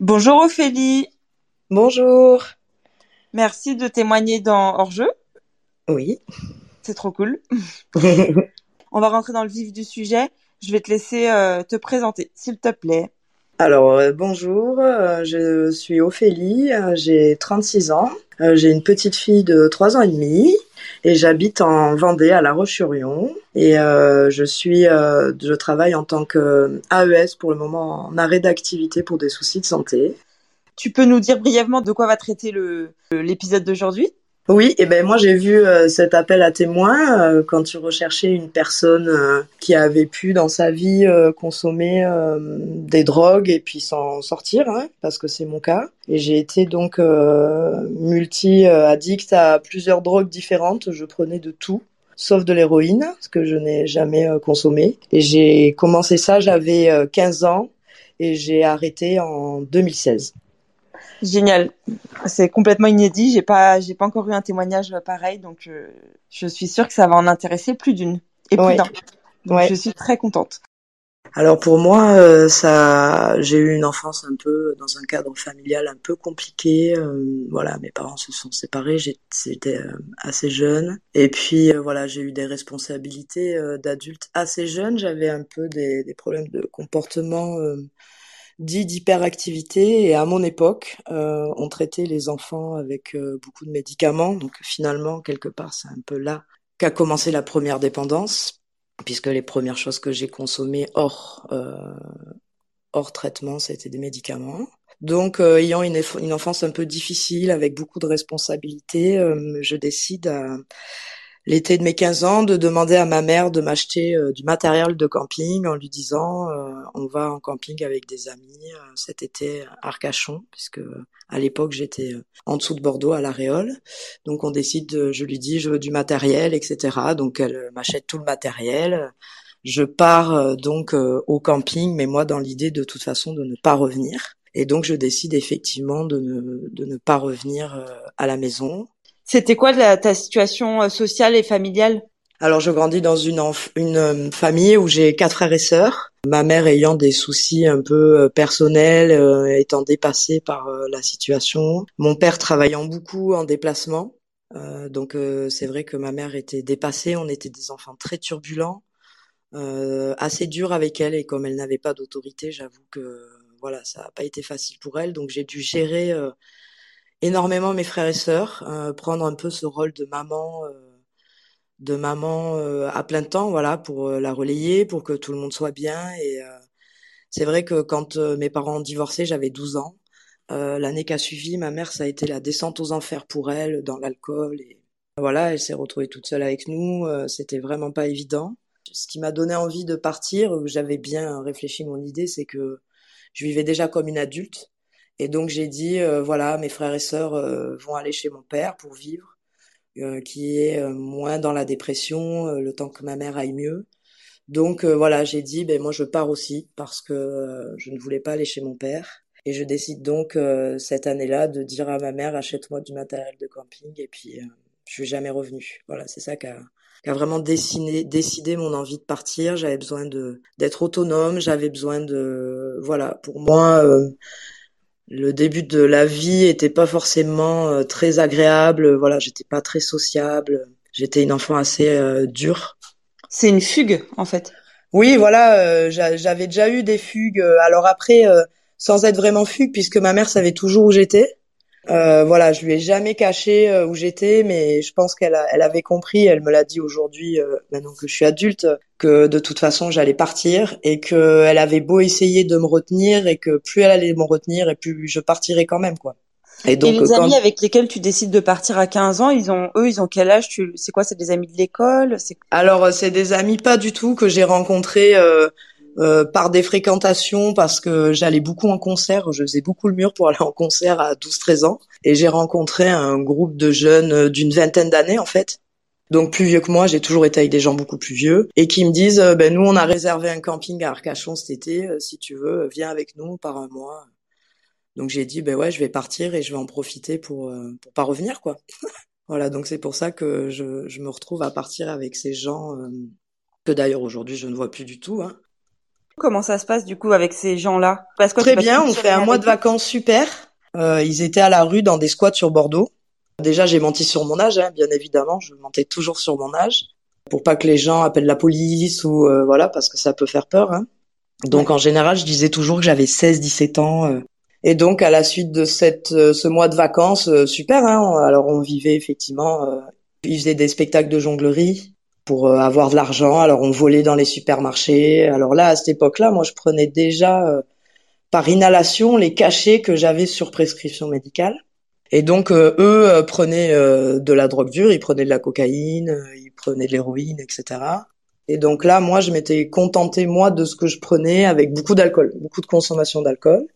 Bonjour Ophélie. Bonjour. Merci de témoigner dans Hors-jeu. Oui. C'est trop cool. On va rentrer dans le vif du sujet. Je vais te laisser euh, te présenter, s'il te plaît. Alors, euh, bonjour, euh, je suis Ophélie, j'ai 36 ans, j'ai une petite fille de 3 ans et demi et j'habite en Vendée à La Roche-sur-Yon et je suis je travaille en tant que AES pour le moment en arrêt d'activité pour des soucis de santé. Tu peux nous dire brièvement de quoi va traiter l'épisode d'aujourd'hui? Oui, et ben moi j'ai vu euh, cet appel à témoins euh, quand tu recherchais une personne euh, qui avait pu dans sa vie consommer des drogues et puis s'en sortir, hein, parce que c'est mon cas. Et j'ai été donc multi-addict à plusieurs drogues différentes. Je prenais de tout sauf de l'héroïne, ce que je n'ai jamais consommé. Et j'ai commencé ça, j'avais 15 ans et j'ai arrêté en 2016. Génial. C'est complètement inédit. J'ai pas, j'ai pas encore eu un témoignage pareil, donc euh, je suis sûre que ça va en intéresser plus d'une et plus d'un. Ouais. Je suis très contente. Alors pour moi, euh, ça, j'ai eu une enfance un peu dans un cadre familial un peu compliqué. Euh, voilà, mes parents se sont séparés, j'étais assez jeune, et puis voilà, j'ai eu des responsabilités d'adulte assez jeune. J'avais un peu des, des problèmes de comportement dit d'hyperactivité et à mon époque, euh, on traitait les enfants avec euh, beaucoup de médicaments. Donc finalement, quelque part, c'est un peu là qu'a commencé la première dépendance, puisque les premières choses que j'ai consommées hors euh, hors traitement, c'était des médicaments. Donc, ayant une, une, enfance un peu difficile, avec beaucoup de responsabilités, je décide à, l'été de mes 15 ans de demander à ma mère de m'acheter euh, du matériel de camping en lui disant euh, on va en camping avec des amis euh, cet été à Arcachon puisque à l'époque j'étais en dessous de Bordeaux à la Réole donc on décide je lui dis je veux du matériel etc donc elle m'achète tout le matériel. Je pars donc au camping mais moi dans l'idée de toute façon de ne pas revenir. Et donc je décide effectivement de ne pas revenir à la maison c'était quoi ta situation euh, sociale et familiale? Alors je grandis dans une, une euh, famille où j'ai quatre frères et sœurs. Ma mère ayant des soucis un peu euh, personnels, étant dépassée par la situation. Mon père travaillant beaucoup en déplacement. donc c'est vrai que ma mère était dépassée. On était des enfants très turbulents, assez durs avec elle et comme elle n'avait pas d'autorité, j'avoue que voilà ça n'a pas été facile pour elle. Donc j'ai dû gérer énormément mes frères et sœurs, euh, prendre un peu ce rôle de maman, euh, de maman euh, à plein temps, voilà, pour la relayer, pour que tout le monde soit bien. Et c'est vrai que quand mes parents ont divorcé, j'avais 12 ans. L'année qui a suivi, ma mère, ça a été la descente aux enfers pour elle, dans l'alcool. Et voilà, elle s'est retrouvée toute seule avec nous. C'était vraiment pas évident. Ce qui m'a donné envie de partir, j'avais bien réfléchi mon idée, c'est que je vivais déjà comme une adulte et donc j'ai dit, euh, voilà, mes frères et sœurs euh, vont aller chez mon père pour vivre, euh, qui est moins dans la dépression, le temps que ma mère aille mieux. Donc voilà, j'ai dit, ben moi je pars aussi parce que je ne voulais pas aller chez mon père. Et je décide donc cette année-là de dire à ma mère, achète-moi du matériel de camping. Et puis je suis jamais revenue. Voilà, c'est ça qui a, qui a vraiment dessiné, décidé mon envie de partir. J'avais besoin de d'être autonome. J'avais besoin de, voilà, pour moi le début de la vie était pas forcément euh, très agréable. Voilà, j'étais pas très sociable. J'étais une enfant assez euh, dure. C'est une fugue, en fait. Oui, voilà, euh, j'avais déjà eu des fugues. Alors après, sans être vraiment fugue, puisque ma mère savait toujours où j'étais. Euh, voilà, je lui ai jamais caché euh, où j'étais, mais je pense qu'elle elle avait compris. Elle me l'a dit aujourd'hui, euh, maintenant que je suis adulte, que de toute façon j'allais partir et que elle avait beau essayer de me retenir et que plus elle allait me retenir et plus je partirais quand même, quoi. Et donc, et les amis avec lesquels tu décides de partir à 15 ans, ils ont, eux, ils ont quel âge? Tu, c'est quoi, c'est des amis de l'école, Alors, c'est des amis pas du tout que j'ai rencontrés euh, par des fréquentations parce que j'allais beaucoup en concert, je faisais beaucoup le mur pour aller en concert à 12-13 ans et j'ai rencontré un groupe de jeunes euh, d'une vingtaine d'années en fait. Donc plus vieux que moi, j'ai toujours été avec des gens beaucoup plus vieux et qui me disent euh, ben nous on a réservé un camping à Arcachon cet été, si tu veux, viens avec nous par un mois. Donc j'ai dit ben ouais, je vais partir et je vais en profiter pour pour pas revenir quoi. Voilà, donc c'est pour ça que je, je, me retrouve à partir avec ces gens que d'ailleurs aujourd'hui je ne vois plus du tout. Hein. Comment ça se passe du coup avec ces gens-là? Très bien, on fait un mois de vacances super. Euh, ils étaient à la rue dans des squats sur Bordeaux. Déjà, j'ai menti sur mon âge, hein, bien évidemment. Je mentais toujours sur mon âge pour pas que les gens appellent la police ou euh, voilà parce que ça peut faire peur. Hein. Donc en général, je disais toujours que j'avais 16-17 ans. Euh. Et donc à la suite de cette euh, ce mois de vacances, super. Hein, alors on vivait effectivement. ils faisaient des spectacles de jonglerie pour avoir de l'argent. Alors on volait dans les supermarchés. Alors là, à cette époque-là, moi je prenais déjà par inhalation les cachets que j'avais sur prescription médicale. Et donc eux prenaient de la drogue dure, ils prenaient de la cocaïne, ils prenaient de l'héroïne, etc. Et donc là, moi, je m'étais contentée, moi, de ce que je prenais avec beaucoup d'alcool, beaucoup de consommation d'alcool.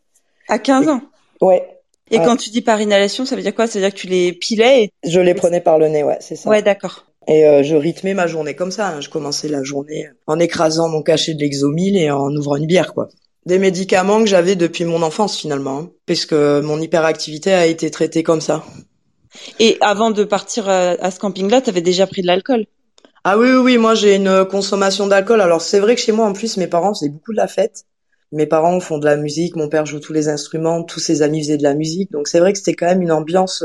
À 15 ans? Ouais. Et quand tu dis par inhalation, ça veut dire quoi? Ça veut dire que tu les pilais et... Je les prenais par le nez, ouais, c'est ça. Ouais, d'accord. Et euh, je rythmais ma journée comme ça. Hein. Je commençais la journée en écrasant mon cachet de l'exomile et en ouvrant une bière, quoi. Des médicaments que j'avais depuis mon enfance, finalement, hein, puisque mon hyperactivité a été traitée comme ça. Et avant de partir euh, à ce camping-là, tu avais déjà pris de l'alcool? Ah oui, oui, oui, moi j'ai une consommation d'alcool. Alors c'est vrai que chez moi en plus mes parents faisaient beaucoup de la fête. Mes parents font de la musique, mon père joue tous les instruments, tous ses amis faisaient de la musique. Donc c'est vrai que c'était quand même une ambiance.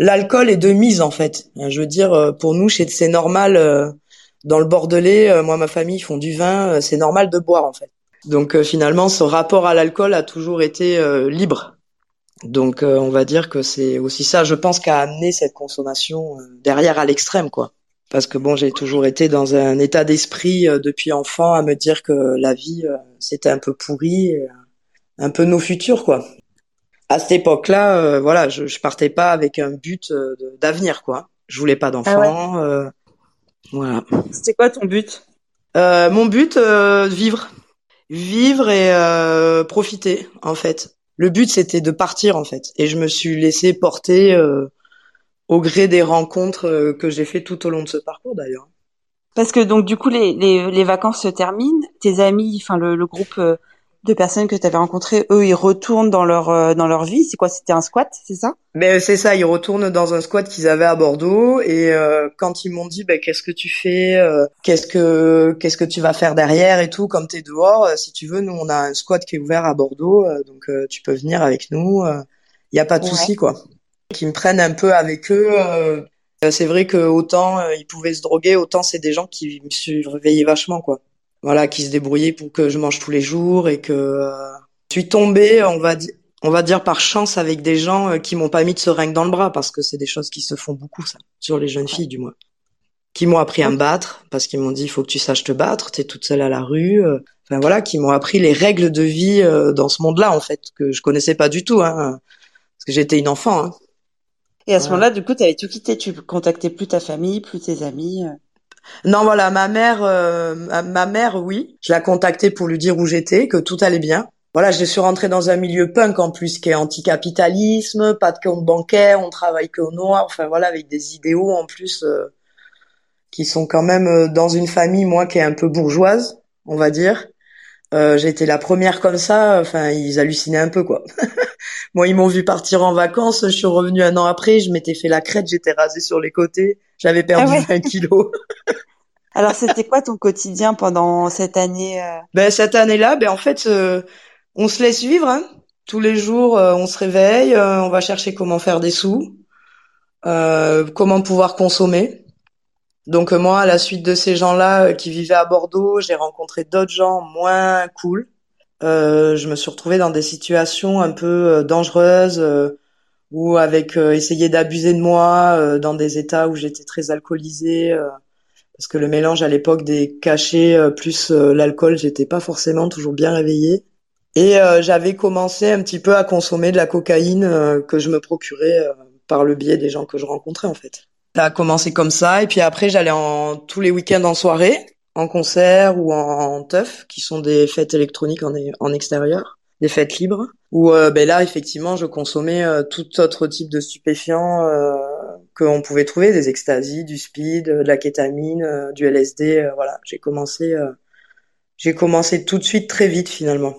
Euh, l'alcool est de mise en fait. Je veux dire, euh, pour nous c'est normal. Euh, dans le Bordelais, moi ma famille font du vin, c'est normal de boire en fait. Donc finalement ce rapport à l'alcool a toujours été libre. Donc on va dire que c'est aussi ça, je pense, qui a amené cette consommation derrière à l'extrême quoi parce que bon, j'ai toujours été dans un état d'esprit euh, depuis enfant à me dire que la vie euh, c'était un peu pourri, euh, un peu nos futurs quoi. À cette époque-là, voilà, je, je partais pas avec un but d'avenir quoi. Je voulais pas d'enfants, ah voilà. C'était quoi ton but? Mon but, vivre, vivre et profiter en fait. Le but c'était de partir en fait, et je me suis laissé porter au gré des rencontres euh, que j'ai fait tout au long de ce parcours d'ailleurs. Parce que donc du coup les, les, les vacances se terminent, tes amis, enfin le, le groupe euh, de personnes que tu avais rencontrées, eux ils retournent dans leur euh, dans leur vie. C'est quoi? C'était un squat, c'est ça? Mais c'est ça, ils retournent dans un squat qu'ils avaient à Bordeaux et quand ils m'ont dit bah, qu'est-ce que tu fais, qu'est-ce que qu'est-ce que tu vas faire derrière et tout, comme t'es dehors, si tu veux, nous on a un squat qui est ouvert à Bordeaux, donc tu peux venir avec nous. Il y a pas de souci quoi qui me prennent un peu avec eux. Euh, c'est vrai que autant euh, ils pouvaient se droguer, autant c'est des gens qui me surveillaient vachement, quoi. Voilà, qui se débrouillaient pour que je mange tous les jours et que euh, je suis tombée, on va dire, on va dire par chance avec des gens qui m'ont pas mis de seringue dans le bras parce que c'est des choses qui se font beaucoup ça sur les jeunes filles du moins qui m'ont appris à me battre parce qu'ils m'ont dit il faut que tu saches te battre t'es toute seule à la rue enfin voilà qui m'ont appris les règles de vie dans ce monde-là en fait que je connaissais pas du tout hein parce que j'étais une enfant hein. Et à ce moment-là, du coup, tu avais tout quitté. Tu contactais plus ta famille, plus tes amis. Euh. Non, voilà, ma mère, euh, ma mère, oui, je la contactais pour lui dire où j'étais, que tout allait bien. Voilà, je suis rentrée dans un milieu punk en plus qui est anticapitalisme, pas de compte bancaire, on travaille que au noir, enfin voilà, avec des idéaux en plus euh, qui sont quand même dans une famille, moi, qui est un peu bourgeoise, on va dire. Euh, j'ai été la première comme ça. Enfin, ils hallucinaient un peu, quoi. Moi, ils m'ont vu partir en vacances. Je suis revenue un an après. Je m'étais fait la crête. J'étais rasée sur les côtés. J'avais perdu ah 20 kilos. Alors, c'était quoi ton quotidien pendant cette année euh? Ben cette année-là, ben en fait, euh, on se laisse vivre. Hein. Tous les jours, euh, on se réveille. on va chercher comment faire des sous, comment pouvoir consommer. Donc moi, à la suite de ces gens-là qui vivaient à Bordeaux, j'ai rencontré d'autres gens moins cool. Euh, je me suis retrouvée dans des situations un peu dangereuses ou avec essayer d'abuser de moi dans des états où j'étais très alcoolisée parce que le mélange à l'époque des cachets plus l'alcool, j'étais pas forcément toujours bien réveillée. Et j'avais commencé un petit peu à consommer de la cocaïne que je me procurais par le biais des gens que je rencontrais en fait. Ça a commencé comme ça et puis après j'allais en tous les week-ends en soirée, en concert ou en, teuf, qui sont des fêtes électroniques en, en extérieur, des fêtes libres. Où euh, ben là effectivement je consommais euh, tout autre type de stupéfiants euh, qu'on pouvait trouver, des extasies, du speed, de la kétamine, euh, du LSD. voilà, j'ai commencé, j'ai commencé tout de suite très vite finalement.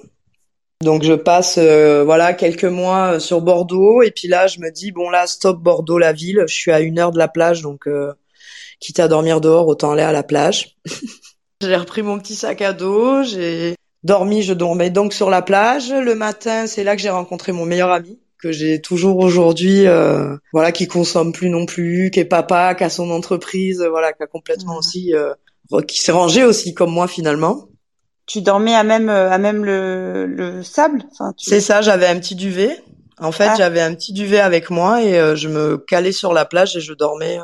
Donc je passe euh, voilà quelques mois euh, sur Bordeaux et puis là je me dis bon là stop Bordeaux la ville, je suis à une heure de la plage donc euh, quitte à dormir dehors autant aller à la plage. j'ai repris mon petit sac à dos, j'ai dormi, je dormais donc sur la plage. Le matin c'est là que j'ai rencontré mon meilleur ami que j'ai toujours aujourd'hui, euh, voilà, qui consomme plus non plus, qui est papa, qui a son entreprise, voilà, qui a complètement mmh. aussi, qui s'est rangé aussi comme moi finalement tu dormais à même euh, à même le, le sable? Enfin, C'est ça, j'avais un petit duvet. En fait, ah. j'avais un petit duvet avec moi et euh, je me calais sur la plage et je dormais.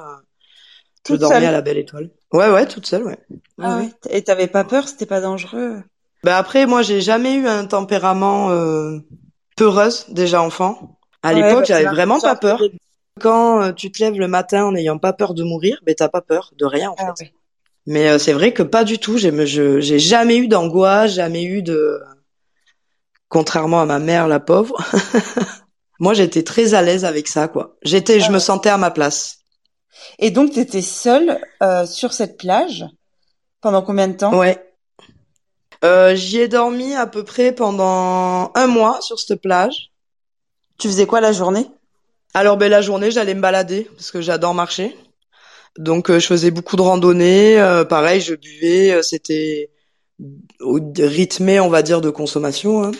Euh, je dormais à la belle étoile. Ouais, ouais, toute seule, ouais. Ah ouais. Et t'avais pas peur C'était pas dangereux Ben après, moi, j'ai jamais eu un tempérament euh, peureuse déjà enfant. À l'époque, bah, j'avais vraiment pas peur. Quand tu te lèves le matin en n'ayant pas peur de mourir, ben t'as pas peur de rien en ah fait. Mais euh, c'est vrai que pas du tout. J'ai, j'ai jamais eu d'angoisse, jamais eu de. Contrairement à ma mère, la pauvre. Moi, j'étais très à l'aise avec ça, quoi. J'étais, je me sentais à ma place. Et donc, tu étais seule euh, sur cette plage pendant combien de temps? Ouais. Euh, j'y ai dormi à peu près pendant un mois sur cette plage. Tu faisais quoi la journée? Alors, ben la journée, j'allais me balader parce que j'adore marcher. Donc euh, je faisais beaucoup de randonnées. Pareil, je buvais. C'était rythmé, on va dire, de consommation. Hein.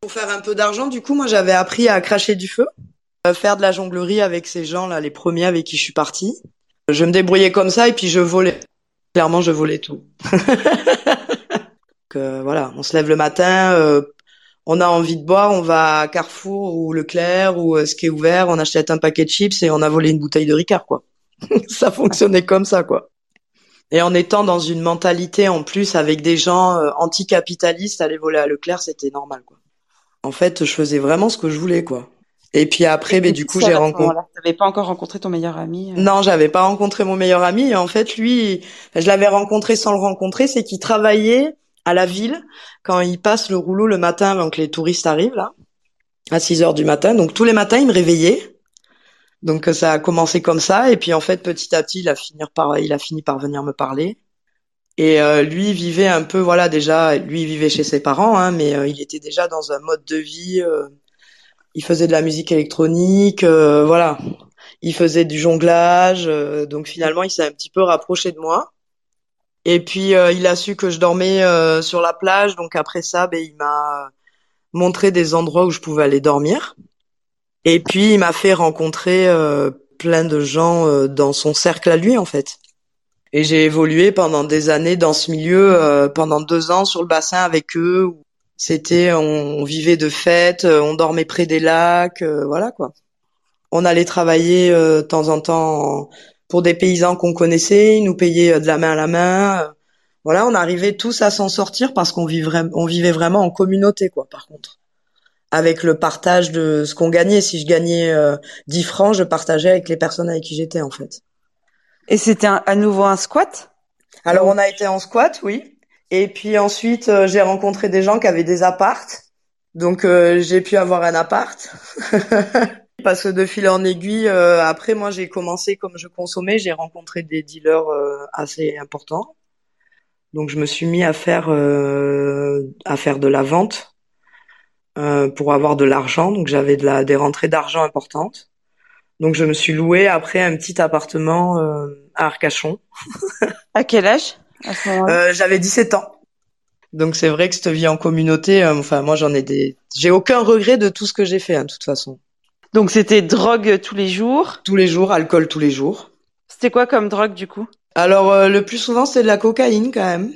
Pour faire un peu d'argent, du coup, moi, j'avais appris à cracher du feu, faire de la jonglerie avec ces gens-là, les premiers avec qui je suis partie. Je me débrouillais comme ça et puis je volais. Clairement, je volais tout. que voilà, on se lève le matin, on a envie de boire, on va à Carrefour ou Leclerc ou ce qui est ouvert, on achète un paquet de chips et on a volé une bouteille de Ricard, quoi. ça fonctionnait comme ça, quoi. Et en étant dans une mentalité en plus avec des gens euh, anticapitalistes, aller voler à Leclerc, c'était normal, quoi. En fait, je faisais vraiment ce que je voulais, quoi. Et puis après, mais ben, du coup, j'ai rencontré. T'avais pas encore rencontré ton meilleur ami euh Non, j'avais pas rencontré mon meilleur ami. Et en fait, lui, je l'avais rencontré sans le rencontrer. C'est qu'il travaillait à la ville quand il passe le rouleau le matin avant que les touristes arrivent là, à 6 heures du matin. Donc tous les matins, il me réveillait donc ça a commencé comme ça et puis en fait petit à petit il a fini par il a fini par venir me parler. Et euh, lui vivait un peu voilà déjà lui vivait chez ses parents hein, mais euh, il était déjà dans un mode de vie euh, il faisait de la musique électronique voilà. Il faisait du jonglage donc finalement il s'est un petit peu rapproché de moi. Et puis il a su que je dormais sur la plage donc après ça ben il m'a montré des endroits où je pouvais aller dormir. Et puis il m'a fait rencontrer euh, plein de gens euh, dans son cercle à lui en fait. Et j'ai évolué pendant des années dans ce milieu, euh, pendant deux ans sur le bassin avec eux. C'était, on, vivait de fêtes, on dormait près des lacs, voilà quoi. On allait travailler de temps en temps pour des paysans qu'on connaissait, ils nous payaient de la main à la main. voilà, on arrivait tous à s'en sortir parce qu'on vivait, on vivait vraiment en communauté quoi. Par contre avec le partage de ce qu'on gagnait. Si je gagnais euh, 10 francs, je partageais avec les personnes avec qui j'étais en fait. Et c'était à nouveau un squat? Alors on a été en squat, oui. Et puis ensuite, euh, j'ai rencontré des gens qui avaient des appartes. Donc euh, j'ai pu avoir un appart. Parce que de fil en aiguille, euh, après moi j'ai commencé comme je consommais, j'ai rencontré des dealers assez importants. Donc je me suis mis à faire à faire de la vente euh, pour avoir de l'argent. Donc j'avais de la, des rentrées d'argent importantes. Donc je me suis loué après un petit appartement euh, à Arcachon. à quel âge? Euh, J'avais 17 ans. Donc c'est vrai que cette vie en communauté, euh, enfin moi j'en ai des, j'ai aucun regret de tout ce que j'ai fait, hein, de toute façon. Donc c'était drogue tous les jours? Tous les jours, alcool tous les jours. C'était quoi comme drogue du coup? Alors le plus souvent c'est de la cocaïne quand même.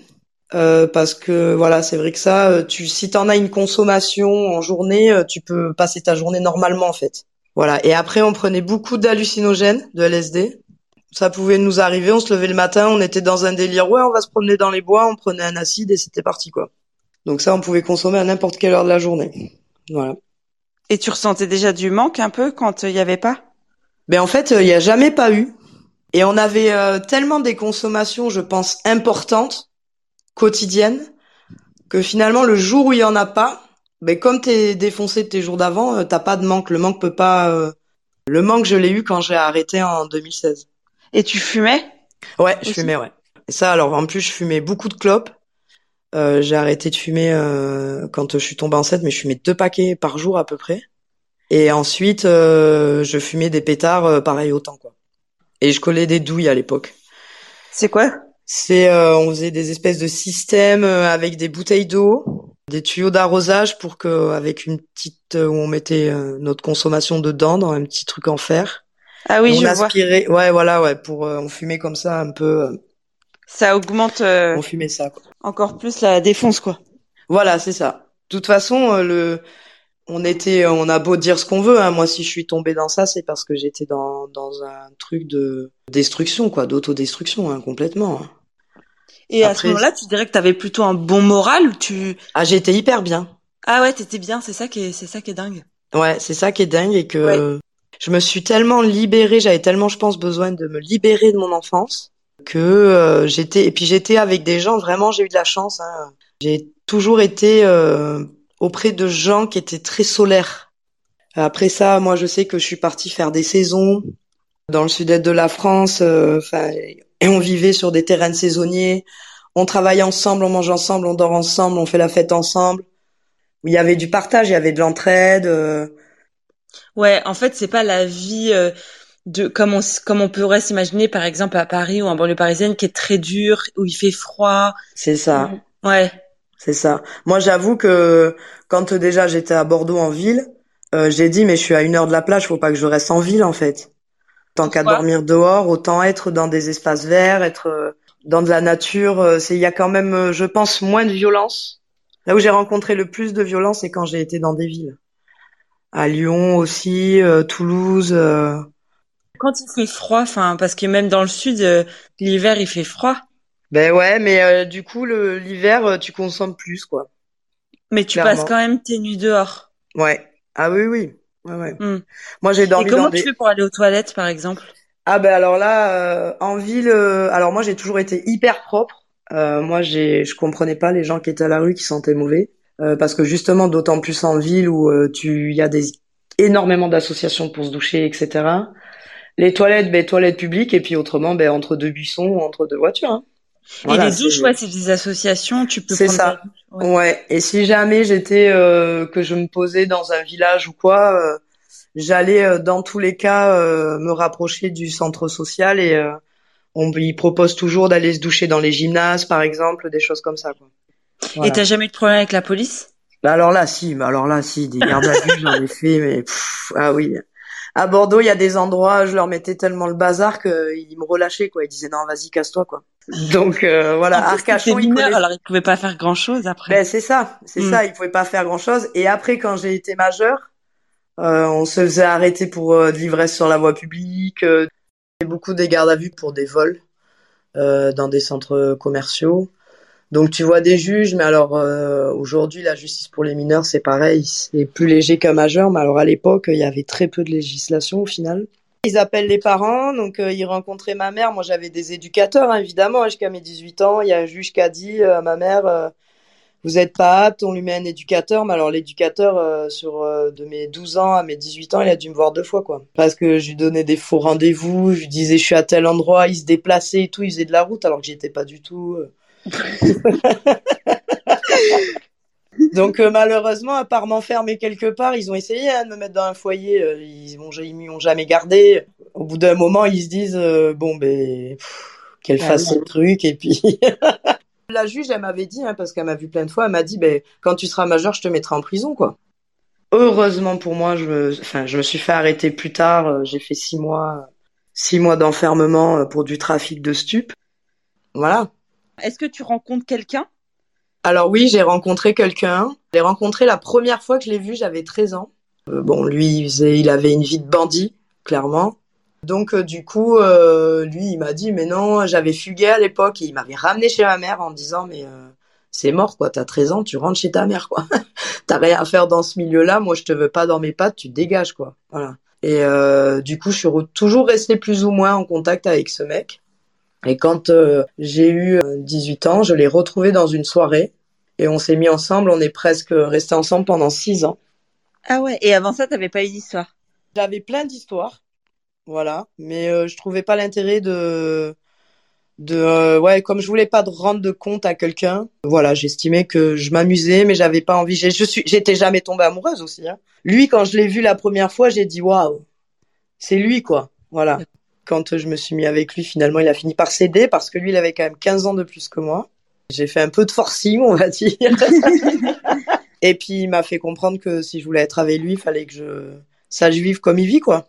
Euh, parce que voilà, c'est vrai que ça, euh, tu, si t'en as une consommation en journée, euh, tu peux passer ta journée normalement en fait. Voilà. Et après, on prenait beaucoup d'hallucinogènes, de LSD. Ça pouvait nous arriver, on se levait le matin, on était dans un délire, ouais, on va se promener dans les bois, on prenait un acide et c'était parti quoi. Donc ça, on pouvait consommer à n'importe quelle heure de la journée. Voilà. Et tu ressentais déjà du manque un peu quand il y avait pas? Ben en fait, il y a jamais pas eu. Et on avait tellement des consommations, je pense, importantes quotidienne que finalement le jour où il y en a pas, ben comme t'es défoncé de tes jours d'avant, euh, t'as pas de manque. Le manque peut pas. Euh, le manque, je l'ai eu quand j'ai arrêté en 2016. Et tu fumais Ouais, je fumais, ouais. Et ça, alors en plus, je fumais beaucoup de clopes. Euh, j'ai arrêté de fumer quand je suis tombée enceinte, mais je fumais deux paquets par jour à peu près. Et ensuite, je fumais des pétards pareil autant quoi. Et je collais des douilles à l'époque. C'est quoi? C'est on faisait des espèces de systèmes avec des bouteilles d'eau, des tuyaux d'arrosage pour que avec une petite où on mettait notre consommation dedans dans un petit truc en fer. Ah oui, on je aspirait, ouais, voilà, ouais, pour on fumait comme ça un peu. Ça augmente. on fumait ça. Quoi. Encore plus la défonce, quoi. Voilà, c'est ça. De toute façon, le, on était, on a beau dire ce qu'on veut. Hein. Moi, si je suis tombée dans ça, c'est parce que j'étais dans dans un truc de destruction, quoi, d'autodestruction, hein, complètement. Hein. Et à ce moment-là, tu dirais que tu avais plutôt un bon moral ou tu Ah, j'étais hyper bien. Ah ouais, t'étais bien, c'est ça qui est c'est ça qui est dingue. Ouais, c'est ça qui est dingue et que je me suis tellement libérée, j'avais tellement, je pense, besoin de me libérer de mon enfance que euh, j'étais et puis j'étais avec des gens vraiment, j'ai eu de la chance. Hein. J'ai toujours été euh, auprès de gens qui étaient très solaires. Après ça, moi, je sais que je suis partie faire des saisons dans le sud-est de la France. Euh, et on vivait sur des terrains saisonniers. On travaille ensemble, on mange ensemble, on dort ensemble, on fait la fête ensemble. Il y avait du partage, il y avait de l'entraide. Ouais, en fait, c'est pas la vie euh, de comme on comme on pourrait s'imaginer par exemple à Paris ou en banlieue parisienne qui est très dure où il fait froid. C'est ça. Ouais. C'est ça. Moi, j'avoue que quand déjà j'étais à Bordeaux en ville, euh, j'ai dit mais je suis à une heure de la plage, faut pas que je reste en ville en fait. Tant qu'à dormir dehors, autant être dans des espaces verts, être euh, dans de la nature. C'est il y a quand même, je pense, moins de violence. Là où j'ai rencontré le plus de violence, c'est quand j'ai été dans des villes à Lyon aussi, euh, Toulouse. Euh. Quand il fait froid, enfin parce que même dans le sud, euh, l'hiver il fait froid. Ben ouais, mais du coup l'hiver tu consommes plus quoi. Mais tu passes quand même tes nuits dehors. Ouais. Ah oui oui. Ouais, ouais. Hmm. Moi j'ai dormi Et comment tu fais pour aller aux toilettes par exemple? Ah ben alors là en ville, alors moi j'ai toujours été hyper propre. moi j'ai je comprenais pas les gens qui étaient à la rue qui sentaient mauvais. Euh, parce que justement, d'autant plus en ville où euh, tu, il y a des énormément d'associations pour se doucher, etc. Les toilettes, ben toilettes publiques, et puis autrement, ben entre deux buissons ou entre deux voitures. Hein. et les douches, ouais, c'est des associations, tu peux. C'est ça. Ouais. Et si jamais j'étais euh, que je me posais dans un village ou quoi, j'allais dans tous les cas me rapprocher du centre social et on y propose toujours d'aller se doucher dans les gymnases, par exemple, des choses comme ça. Quoi. Et t'as jamais eu de problème avec la police? Bah alors là, si, mais alors là, si, des gardes à vue, j'en ai fait, mais ah oui. À Bordeaux, il y a des endroits, je leur mettais tellement le bazar qu'ils me relâchaient, quoi. Ils disaient non, vas-y, casse-toi, quoi. Donc euh, voilà, Arcachon, ils alors ils pouvaient pas faire grand-chose après. Ben c'est ça, c'est hmm. ça, ils pouvaient pas faire grand-chose. Et après, quand j'ai été majeure, euh, on se faisait arrêter pour euh, de l'ivresse sur la voie publique. Euh, beaucoup des gardes à vue pour des vols dans des centres commerciaux. Donc tu vois des juges, mais alors euh, aujourd'hui la justice pour les mineurs c'est pareil, c'est plus léger qu'un majeur, mais alors à l'époque il y avait très peu de législation au final. Ils appellent les parents, donc euh, ils rencontraient ma mère. Moi j'avais des éducateurs hein, évidemment jusqu'à mes 18 ans. Il y a un juge qui a dit euh, à ma mère vous êtes pas apte, on lui met un éducateur. Mais alors l'éducateur sur de mes 12 ans à mes 18 ans, il a dû me voir deux fois quoi. Parce que je lui donnais des faux rendez-vous, je lui disais je suis à tel endroit, il se déplaçait et tout, il faisait de la route alors que j'y étais pas du tout. Donc euh, malheureusement, à part m'enfermer quelque part, ils ont essayé hein, de me mettre dans un foyer. Euh, ils m'ont ils ont jamais gardé. Au bout d'un moment, ils se disent euh, bon ben qu'elle fasse le truc et puis. La juge, elle m'avait dit hein, parce qu'elle m'a vu plein de fois. Elle m'a dit ben quand tu seras majeur, je te mettrai en prison quoi. Heureusement pour moi, je me, enfin, je me suis fait arrêter plus tard. J'ai fait six mois, six mois d'enfermement pour du trafic de stupes. Voilà. Est-ce que tu rencontres quelqu'un? Alors oui, j'ai rencontré quelqu'un. Je l'ai rencontré la première fois que je l'ai vu, j'avais 13 ans. Euh, bon, lui, il, avait une vie de bandit, clairement. Donc euh, du coup, euh, lui, il m'a dit, mais non, j'avais fugué à l'époque et il m'avait ramené chez ma mère en me disant, mais c'est mort, quoi, t'as 13 ans, tu rentres chez ta mère, quoi. t'as rien à faire dans ce milieu-là, moi je te veux pas dans mes pattes, tu dégages, quoi. Voilà. Et du coup, je suis toujours restée plus ou moins en contact avec ce mec. Et quand euh, j'ai eu 18 euh, ans, je l'ai retrouvé dans une soirée et on s'est mis ensemble. On est presque resté ensemble pendant six ans. Ah ouais. Et avant ça, t'avais pas eu d'histoire? J'avais plein d'histoires, voilà. Mais euh, je trouvais pas l'intérêt de de euh, ouais comme je voulais pas de rendre de compte à quelqu'un voilà j'estimais que je m'amusais mais j'avais pas envie je suis j'étais jamais tombée amoureuse aussi hein. lui quand je l'ai vu la première fois j'ai dit waouh c'est lui quoi voilà quand je me suis mis avec lui finalement il a fini par céder parce que lui il avait quand même 15 ans de plus que moi j'ai fait un peu de forcing on va dire et puis il m'a fait comprendre que si je voulais être avec lui il fallait que je ça je vive comme il vit quoi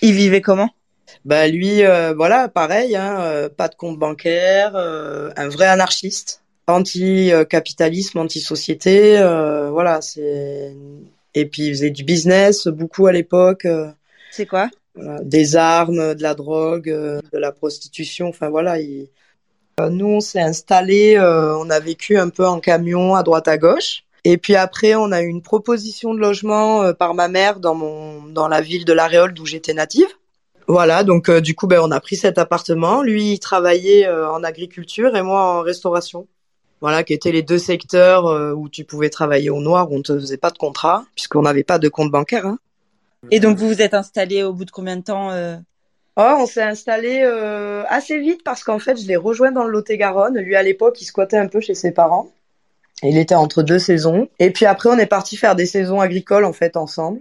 il vivait comment? Bah lui, euh, voilà, pareil, hein, euh, pas de compte bancaire, euh, un vrai anarchiste, anti-capitalisme, anti-société, voilà, c'est. Et puis il faisait du business beaucoup à l'époque. c'est quoi? Des armes, de la drogue, de la prostitution, enfin voilà. Il... Nous, on s'est installé, on a vécu un peu en camion à droite à gauche. Et puis après, on a eu une proposition de logement par ma mère dans mon dans la ville de l'Aréole d'où j'étais native. Voilà, donc euh, du coup, ben, on a pris cet appartement. Lui, il travaillait euh, en agriculture et moi en restauration. Voilà, qui étaient les deux secteurs euh, où tu pouvais travailler au noir, où on ne te faisait pas de contrat, puisqu'on n'avait pas de compte bancaire. Hein. Et donc, vous vous êtes installé au bout de combien de temps Oh, on s'est installé assez vite parce qu'en fait, je l'ai rejoint dans le Lot-et-Garonne. Lui, à l'époque, il squattait un peu chez ses parents. Il était entre deux saisons. Et puis après, on est parti faire des saisons agricoles, en fait, ensemble.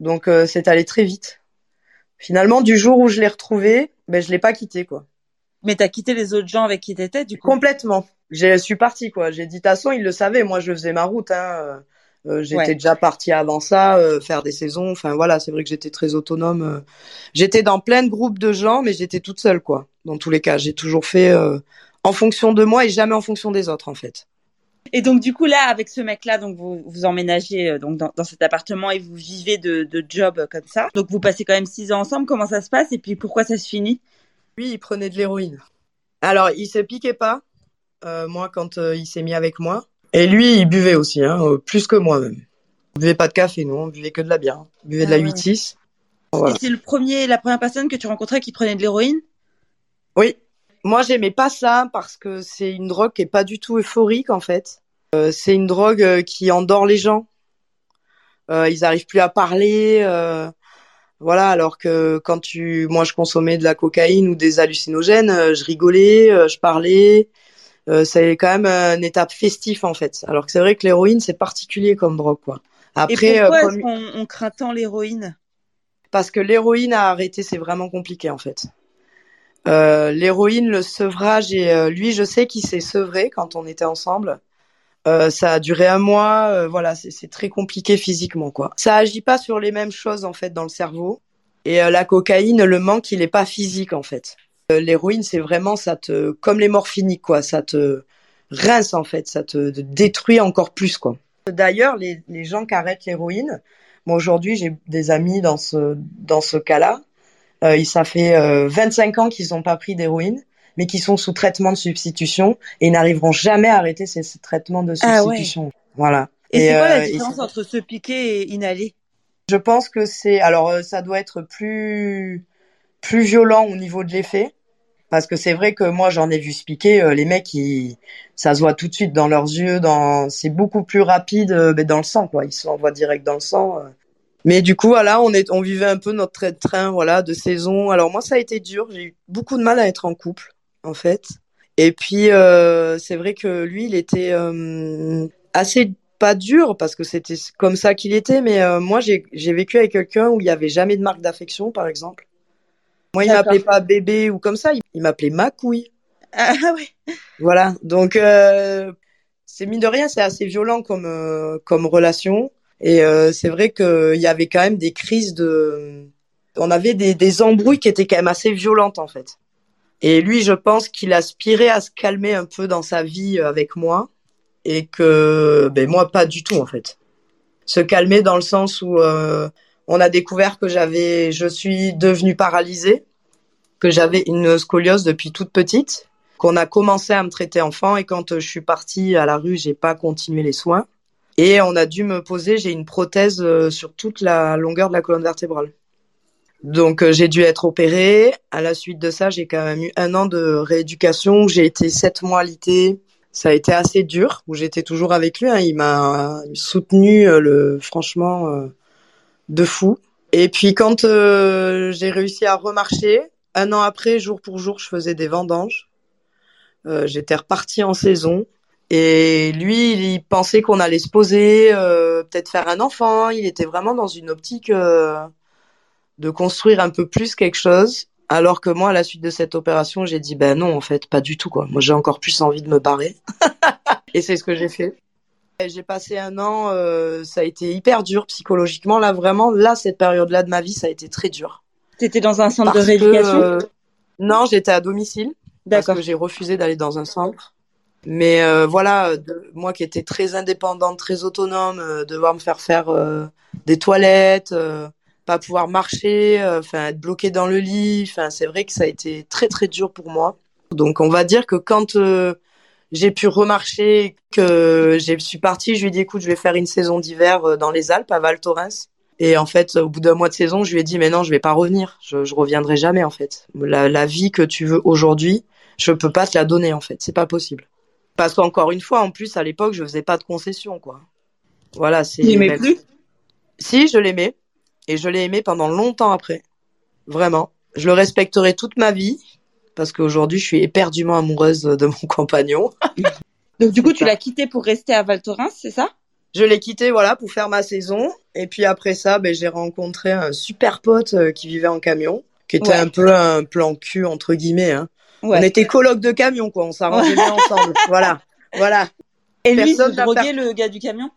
Donc, c'est allé très vite. Finalement, du jour où je l'ai retrouvé, ben je l'ai pas quitté quoi. Mais t'as quitté les autres gens avec qui t'étais du coup? Complètement. Je suis partie quoi. J'ai dit de toute façon, ils le savaient. Moi, je faisais ma route. Hein. Euh, j'étais déjà partie avant ça, euh, faire des saisons. Enfin voilà, c'est vrai que j'étais très autonome. Euh. J'étais dans plein de groupes de gens, mais j'étais toute seule quoi. Dans tous les cas, j'ai toujours fait en fonction de moi et jamais en fonction des autres en fait. Et donc du coup là, avec ce mec-là, donc vous vous emménagez donc dans, dans, cet appartement et vous vivez de, de job comme ça. Donc vous passez quand même six ans ensemble. Comment ça se passe et puis pourquoi ça se finit? Lui, il prenait de l'héroïne. Alors il se piquait pas. Moi, quand il s'est mis avec moi. Et lui, il buvait aussi, hein, plus que moi même. On buvait pas de café, nous, on buvait que de la bière. On buvait de la 8-6. Et c'est le premier, la première personne que tu rencontrais qui prenait de l'héroïne? Oui, moi, j'aimais pas ça parce que c'est une drogue qui est pas du tout euphorique en fait. Euh, c'est une drogue euh, qui endort les gens. Euh, ils arrivent plus à parler. Euh, voilà, alors que quand tu, moi, je consommais de la cocaïne ou des hallucinogènes, euh, je rigolais, je parlais. C'est quand même une étape festif en fait. Alors que c'est vrai que l'héroïne, c'est particulier comme drogue quoi. Après, Et pourquoi est-ce qu'on on craint tant l'héroïne? Parce que l'héroïne à arrêter, c'est vraiment compliqué en fait. Euh, l'héroïne, le sevrage et euh, lui, je sais qu'il s'est sevré quand on était ensemble. Euh, ça a duré un mois, voilà, c'est très compliqué physiquement quoi. Ça agit pas sur les mêmes choses en fait dans le cerveau. Et la cocaïne, le manque, il est pas physique en fait. L'héroïne, c'est vraiment ça te, comme les morphiniques quoi, ça te rince en fait, ça te, détruit encore plus quoi. D'ailleurs, les, les gens qui arrêtent l'héroïne, moi aujourd'hui j'ai des amis dans ce dans ce cas-là euh, ça fait 25 euh, ans qu'ils n'ont pas pris d'héroïne, mais qui sont sous traitement de substitution et n'arriveront jamais à arrêter ces, traitements de ah substitution. Voilà. Et, c'est quoi la euh, différence entre se piquer et inhaler? Je pense que c'est alors ça doit être plus plus violent au niveau de l'effet parce que c'est vrai que moi j'en ai vu se piquer les mecs ils ça se voit tout de suite dans leurs yeux dans c'est beaucoup plus rapide mais dans le sang quoi ils se l'envoient direct dans le sang mais du coup, voilà, on est, on vivait un peu notre train, voilà, de saison. Alors moi, ça a été dur. J'ai eu beaucoup de mal à être en couple, en fait. Et puis, euh, c'est vrai que lui, il était euh, assez pas dur parce que c'était comme ça qu'il était. Mais euh, moi, j'ai vécu avec quelqu'un où il y avait jamais de marque d'affection, par exemple. Moi, il m'appelait pas bébé ou comme ça. Il, m'appelait ma couille. Ah oui. Voilà. Donc, euh, c'est mine de rien, c'est assez violent comme euh, comme relation. Et euh, c'est vrai qu'il y avait quand même des crises de, on avait des, des embrouilles qui étaient quand même assez violentes en fait. Et lui, je pense qu'il aspirait à se calmer un peu dans sa vie avec moi et que ben moi pas du tout en fait. Se calmer dans le sens où on a découvert que j'avais, je suis devenue paralysée, que j'avais une scoliose depuis toute petite, qu'on a commencé à me traiter enfant et quand je suis partie à la rue, j'ai pas continué les soins. Et on a dû me poser, j'ai une prothèse euh, sur toute la longueur de la colonne vertébrale. Donc euh, j'ai dû être opérée. À la suite de ça, j'ai quand même eu un an de rééducation. J'ai été sept mois alité. Ça a été assez dur. Où j'étais toujours avec lui. Hein. Il m'a soutenu, euh, le franchement, de fou. Et puis quand j'ai réussi à remarcher, un an après, jour pour jour, je faisais des vendanges. Euh, J'étais repartie en saison. Et lui, il pensait qu'on allait se poser, euh, peut-être faire un enfant. Il était vraiment dans une optique euh, de construire un peu plus quelque chose. Alors que moi, à la suite de cette opération, j'ai dit, ben non, en fait, pas du tout, quoi. Moi, j'ai encore plus envie de me barrer. et c'est ce que j'ai fait. J'ai passé un an, ça a été hyper dur psychologiquement. Là, vraiment, là, cette période-là de ma vie, ça a été très dur. T'étais dans un centre de rééducation euh, Non, j'étais à domicile. Parce que j'ai refusé d'aller dans un centre. Mais euh, voilà, de, moi qui étais très indépendante, très autonome, euh, devoir me faire faire euh, des toilettes, pas pouvoir marcher, enfin être bloqué dans le lit, enfin c'est vrai que ça a été très très dur pour moi. Donc on va dire que quand j'ai pu remarcher, que je suis partie, je lui ai dit écoute, je vais faire une saison d'hiver dans les Alpes à Val Thorens. Et en fait, au bout d'un mois de saison, je lui ai dit mais non, je vais pas revenir, je, je reviendrai jamais en fait. La, la vie que tu veux aujourd'hui, je peux pas te la donner en fait, c'est pas possible. Parce qu'encore une fois, en plus, à l'époque, je faisais pas de concessions, quoi. Voilà, c'est. Tu l'aimais plus? Si, je l'aimais. Et je l'ai aimé pendant longtemps après. Vraiment. Je le respecterai toute ma vie. Parce qu'aujourd'hui, je suis éperdument amoureuse de mon compagnon. Donc, du coup, tu l'as quitté pour rester à Val Thorens, c'est ça? Je l'ai quitté, voilà, pour faire ma saison. Et puis après ça, ben, j'ai rencontré un super pote euh, qui vivait en camion. Qui était ouais. un peu un plan cul, entre guillemets, hein. Ouais. On était coloc de camion, quoi. On s'arrangeait bien ensemble. Voilà. Voilà. Et lui, il se droguait, le gars du camion?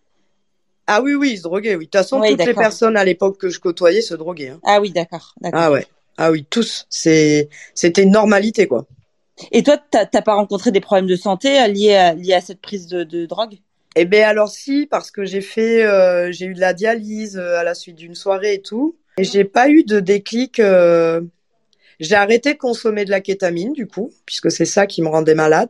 Ah oui, oui, il se droguait, oui. De toute façon, toutes les personnes à l'époque que je côtoyais se droguaient. Hein. Ah oui, d'accord. Ah ouais. Ah oui, tous. C'est, c'était une normalité, quoi. Et toi, t'as pas rencontré des problèmes de santé liés à, liés à cette prise de, de drogue? Eh ben alors si, parce que j'ai fait, euh, j'ai eu de la dialyse euh, à la suite d'une soirée et tout. Et j'ai pas eu de déclic. Euh j'ai arrêté de consommer de la kétamine, du coup, puisque c'est ça qui me rendait malade.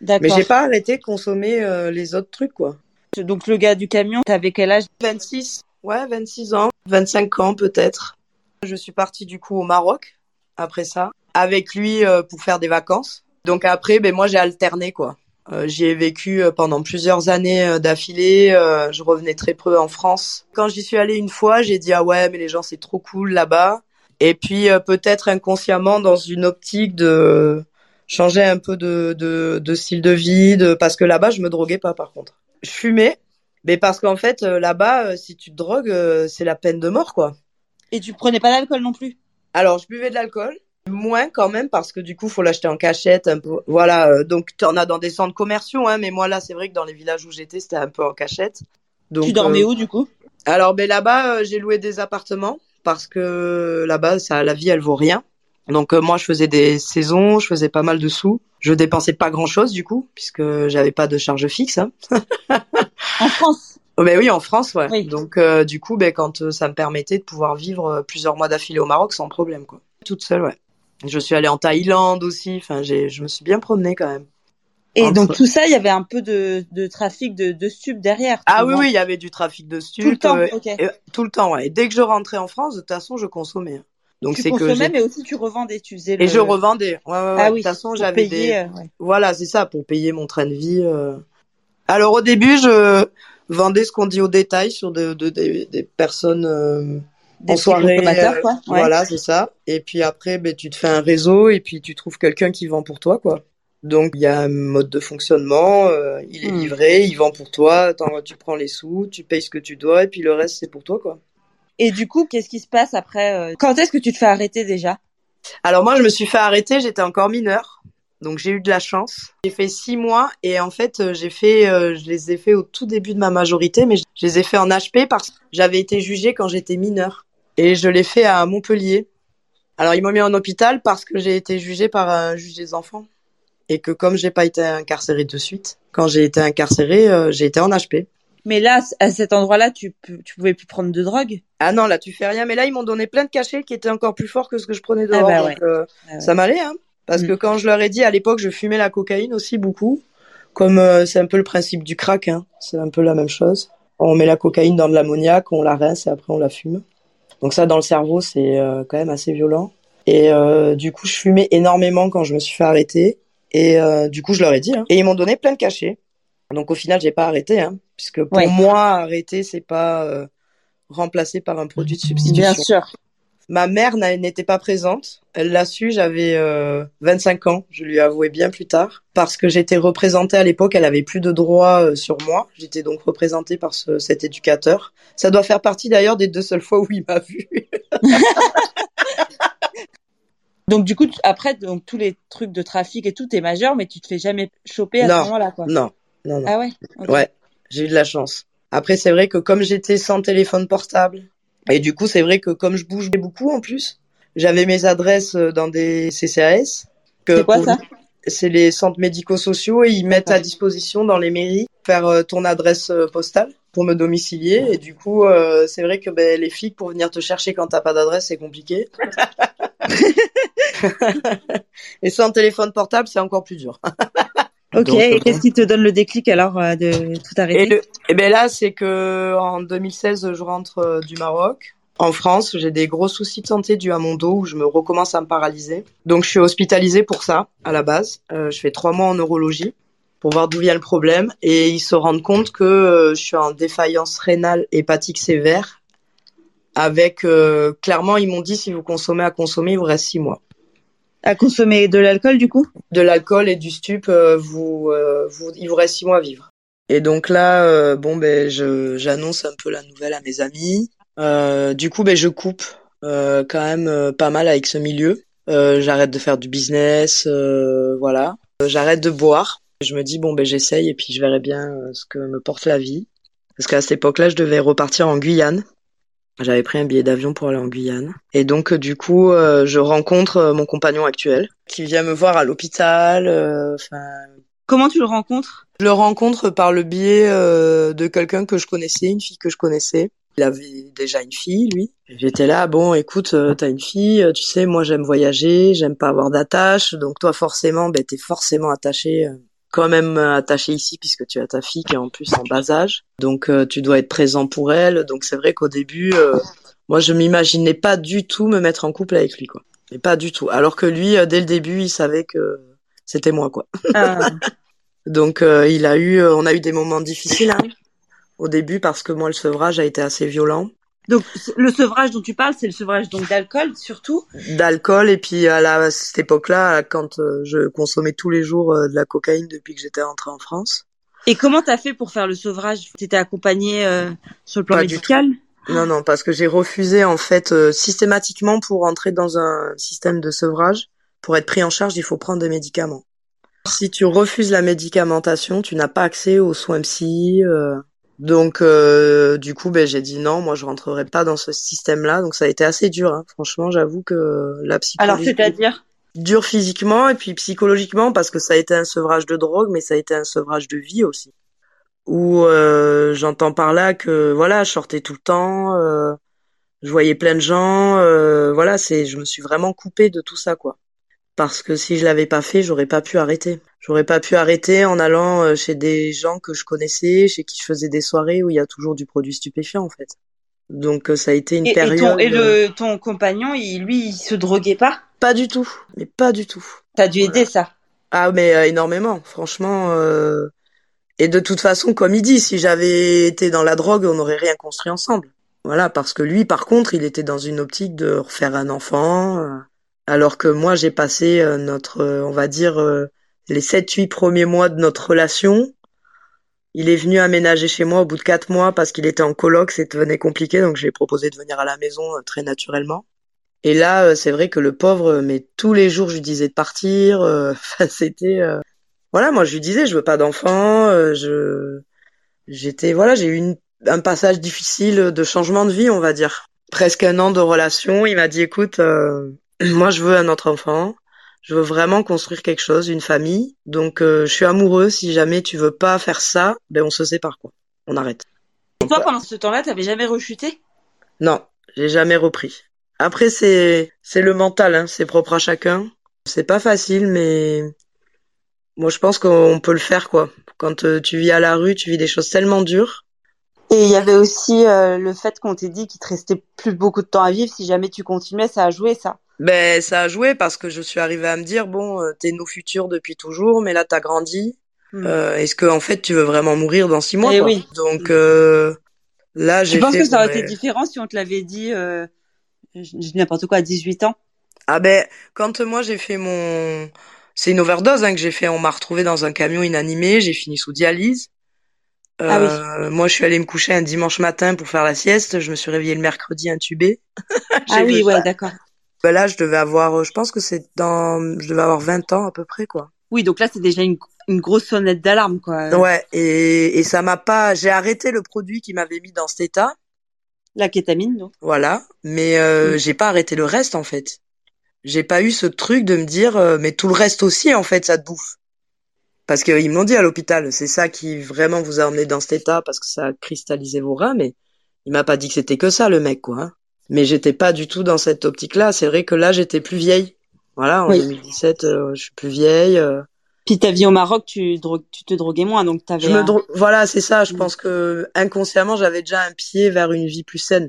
Mais j'ai pas arrêté de consommer euh, les autres trucs, quoi. Donc le gars du camion, t'avais quel âge? 26. Ouais, 26 ans, 25 ans peut-être. Je suis partie du coup au Maroc après ça, avec lui euh, pour faire des vacances. Donc après, ben moi j'ai alterné quoi. Euh, J'y ai vécu euh, pendant plusieurs années euh, d'affilée. je revenais très peu en France. Quand j'y suis allée une fois, j'ai dit ah ouais mais les gens c'est trop cool là-bas. Et puis euh, peut-être inconsciemment dans une optique de changer un peu de, de, de style de vie, de... parce que là-bas je me droguais pas par contre. Je fumais, mais parce qu'en fait là-bas si tu te drogues c'est la peine de mort quoi. Et tu prenais pas d'alcool non plus? Alors je buvais de l'alcool, moins quand même parce que du coup faut l'acheter en cachette un peu. Voilà, donc tu en as dans des centres commerciaux, hein, mais moi là c'est vrai que dans les villages où j'étais c'était un peu en cachette. Donc, tu dormais euh... où du coup? Alors ben là-bas j'ai loué des appartements parce que là-bas, ça, la vie, elle vaut rien. Donc euh, moi, je faisais des saisons, je faisais pas mal de sous. Je dépensais pas grand-chose du coup, puisque j'avais pas de charge fixe. Hein. en France? Oh, Ben oui, en France, ouais. Oui. Donc euh, du coup, ben quand euh, ça me permettait de pouvoir vivre plusieurs mois d'affilée au Maroc sans problème, quoi. Toute seule, ouais. Je suis allée en Thaïlande aussi. Enfin, j'ai, je me suis bien promenée quand même. Et Entre... donc tout ça, il y avait un peu de, de trafic de, de stupes derrière. Ah oui, oui, il y avait du trafic de stupes. Tout le temps, euh, okay. tout le temps, ouais. Et dès que je rentrais en France, de toute façon, je consommais. Donc c'est que consommais, mais aussi tu revendais, tu faisais. Le... Et je revendais. Ouais, ouais, ouais. Ah oui. De toute façon, j'avais des. Euh, ouais. Voilà, c'est ça, pour payer mon train de vie. Euh... Alors au début, je vendais ce qu'on dit au détail sur de, de, de des personnes. Euh... Des en soirée, quoi. Ouais. voilà, c'est ça. Et puis après, ben, tu te fais un réseau et puis tu trouves quelqu'un qui vend pour toi, quoi. Donc il y a un mode de fonctionnement, euh, il est Hmm. livré, il vend pour toi, tu prends les sous, tu payes ce que tu dois et puis le reste c'est pour toi quoi. Et du coup, qu'est-ce qui se passe après euh... Quand est-ce que tu te fais arrêter déjà? Alors moi je me suis fait arrêter, j'étais encore mineure, donc j'ai eu de la chance. J'ai fait six mois et en fait euh, j'ai fait, euh, je les ai fait au tout début de ma majorité, mais je les ai fait en HP parce que j'avais été jugée quand j'étais mineure et je l'ai fait à Montpellier. Alors ils m'ont mis en hôpital parce que j'ai été jugée par un juge des enfants et que comme j'ai pas été incarcérée de suite, quand j'ai été incarcérée, euh, j'ai été en HP. Mais là, à cet endroit-là, tu, tu pouvais plus prendre de drogue? Ah non, là tu fais rien. Mais là, ils m'ont donné plein de cachets qui étaient encore plus forts que ce que je prenais dehors. Ah bah ouais. donc, euh, ah ouais. Ça m'allait, hein. Parce Mm. que quand je leur ai dit à l'époque, je fumais la cocaïne aussi beaucoup. Comme euh, c'est un peu le principe du crack, hein. C'est un peu la même chose. On met la cocaïne dans de l'ammoniac, on la rince et après on la fume. Donc ça, dans le cerveau, c'est euh, quand même assez violent. Et euh, du coup, je fumais énormément quand je me suis fait arrêter. Et euh, du coup, je leur ai dit. Hein. Et ils m'ont donné plein de cachets. Donc au final, j'ai pas arrêté, hein, puisque pour Ouais. moi, arrêter, c'est pas euh, remplacé par un produit de substitution. Bien sûr. Ma mère n'était pas présente. Elle l'a su, j'avais 25 ans. Je lui ai avoué bien plus tard. Parce que j'étais représentée à l'époque, elle avait plus de droits sur moi. J'étais donc représentée par ce, cet éducateur. Ça doit faire partie d'ailleurs des deux seules fois où il m'a vue. Donc du coup, après, donc tous les trucs de trafic et tout, t'es majeur, mais tu te fais jamais choper à ce moment-là, quoi. Non, non, non. Ah ouais. Ouais, j'ai eu de la chance. Après, c'est vrai que comme j'étais sans téléphone portable, et du coup, c'est vrai que comme je bougeais beaucoup en plus, j'avais mes adresses euh, dans des CCAS. C'est quoi ça C'est les centres médico-sociaux et ils mettent à disposition dans les mairies faire euh, ton adresse euh, postale pour me domicilier. Et du coup, c'est vrai que ben, les filles, pour venir te chercher quand t'as pas d'adresse, c'est compliqué. et sans téléphone portable, c'est encore plus dur. ok. et euh, qu'est-ce qui te donne le déclic alors euh, de tout arrêter? Et, eh ben là, c'est que en 2016, je rentre euh, du Maroc. En France, j'ai des gros soucis de santé dus à mon dos où je me recommence à me paralyser. Donc, je suis hospitalisée pour ça à la base. je fais trois mois en neurologie pour voir d'où vient le problème et ils se rendent compte que je suis en défaillance rénale hépatique sévère avec clairement ils m'ont dit si vous consommez à consommer il vous reste six mois à consommer de l'alcool du coup? De l'alcool et du stup, euh, vous, euh, vous, il vous reste six mois à vivre. Et donc là, euh, bon ben, j'annonce un peu la nouvelle à mes amis. du coup, ben, je coupe quand même pas mal avec ce milieu. j'arrête de faire du business, voilà. j'arrête de boire. Je me dis bon ben j'essaye et puis je verrai bien ce que me porte la vie. Parce qu'à cette époque-là, je devais repartir en Guyane j'avais pris un billet d'avion pour aller en Guyane. Et donc, euh, du coup, euh, je rencontre euh, mon compagnon actuel qui vient me voir à l'hôpital. Enfin. Comment tu le rencontres? Je le rencontre par le biais de quelqu'un que je connaissais, une fille que je connaissais. Il avait déjà une fille, lui. J'étais là, bon, écoute, t'as une fille, tu sais, moi j'aime voyager, j'aime pas avoir d'attache, donc toi forcément, ben t'es forcément attaché quand même attaché ici puisque tu as ta fille qui est en plus en bas âge. Donc euh, tu dois être présent pour elle. Donc c'est vrai qu'au début, euh, moi je m'imaginais pas du tout me mettre en couple avec lui quoi. Mais pas du tout. Alors que lui, euh, dès le début, il savait que c'était moi quoi. Ah. Donc il a eu, on a eu des moments difficiles hein, au début parce que moi le sevrage a été assez violent. Donc le sevrage dont tu parles, c'est le sevrage donc d'alcool surtout. D'alcool et puis à, la, cette époque-là, quand euh, je consommais tous les jours euh, de la cocaïne depuis que j'étais rentrée en France. Et comment t'as fait pour faire le sevrage? T'étais accompagnée euh, sur le plan médical? Non, non, parce que j'ai refusé en fait systématiquement pour entrer dans un système de sevrage. Pour être pris en charge, il faut prendre des médicaments. Si tu refuses la médicamentation, tu n'as pas accès aux soins psy. Donc euh, du coup, ben j'ai dit non, moi je rentrerai pas dans ce système-là. Donc ça a été assez dur. Hein. Franchement, j'avoue que la psychologie. Alors c'est-à-dire? Dur physiquement et puis psychologiquement parce que ça a été un sevrage de drogue, mais ça a été un sevrage de vie aussi. Où euh, j'entends par là que voilà, je sortais tout le temps, euh, je voyais plein de gens, euh, voilà, c'est, je me suis vraiment coupée de tout ça quoi parce que si je l'avais pas fait, j'aurais pas pu arrêter. J'aurais pas pu arrêter en allant euh, chez des gens que je connaissais, chez qui je faisais des soirées où il y a toujours du produit stupéfiant en fait. Donc euh, ça a été une période. Et, ton, et le, euh, ton compagnon, il, lui, il se droguait pas? Pas du tout, mais pas du tout. T'as dû aider ça? Ah mais énormément, franchement. Et de toute façon, comme il dit, si j'avais été dans la drogue, on n'aurait rien construit ensemble. Voilà, parce que lui, par contre, il était dans une optique de refaire un enfant. Alors que moi, j'ai passé euh, notre, euh, on va dire, euh, les 7-8 premiers mois de notre relation. Il est venu aménager chez moi au bout de 4 mois parce qu'il était en coloc, c'est devenait compliqué, donc j'ai proposé de venir à la maison très naturellement. Et là, c'est vrai que le pauvre, mais tous les jours, je lui disais de partir. c'était, voilà, moi je lui disais, je veux pas d'enfant. je, j'étais, voilà, j'ai eu un passage difficile de changement de vie, on va dire. Presque un an de relation. Il m'a dit, écoute, moi, je veux un autre enfant. Je veux vraiment construire quelque chose, une famille. Donc, euh, je suis amoureux. Si jamais tu veux pas faire ça, ben on se sépare quoi. On arrête. Et toi, pendant ce temps-là, t'avais jamais rechuté? Non, j'ai jamais repris. Après, c'est c'est le mental, hein. c'est propre à chacun. C'est pas facile, mais moi, je pense qu'on peut le faire quoi. Quand euh, tu vis à la rue, tu vis des choses tellement dures. Et il y avait aussi euh, le fait qu'on t'ait dit qu'il te restait plus beaucoup de temps à vivre. Si jamais tu continuais, ça a joué ça. Ben ça a joué parce que je suis arrivée à me dire bon euh, t'es nos futurs depuis toujours mais là t'as grandi hmm. euh, est-ce que en fait tu veux vraiment mourir dans six mois eh oui. donc euh, là j'ai je pense que ça aurait été différent si on te l'avait dit euh, je dis n'importe quoi, à 18 ans Ah ben, quand moi j'ai fait mon... C'est une overdose hein, que j'ai fait, on m'a retrouvé dans un camion inanimé, j'ai fini sous dialyse. ah oui. Euh, moi, je suis allée me coucher un dimanche matin pour faire la sieste. Je me suis réveillée le mercredi intubée. ah oui, ouais, d'accord. Ben là, je devais avoir, je pense que c'est dans, je devais avoir 20 ans à peu près, quoi. Oui, donc là, c'est déjà une, une grosse sonnette d'alarme, quoi. Ouais, et, et ça m'a pas, j'ai arrêté le produit qui m'avait mis dans cet état. La kétamine, donc. Voilà, mais euh, j'ai pas arrêté le reste, en fait. J'ai pas eu ce truc de me dire, euh, mais tout le reste aussi, en fait, ça te bouffe. Parce qu'ils me l'ont dit à l'hôpital, c'est ça qui vraiment vous a emmené dans cet état, parce que ça a cristallisé vos reins, mais il m'a pas dit que c'était que ça, le mec, quoi. Hein. Mais j'étais pas du tout dans cette optique-là. C'est vrai que là, j'étais plus vieille. Voilà, en 2017, euh, je suis plus vieille. Euh. Puis ta vie au Maroc, tu, tu te droguais moins, donc t'avais. Je me Voilà, c'est ça. Je mm. pense que inconsciemment, j'avais déjà un pied vers une vie plus saine,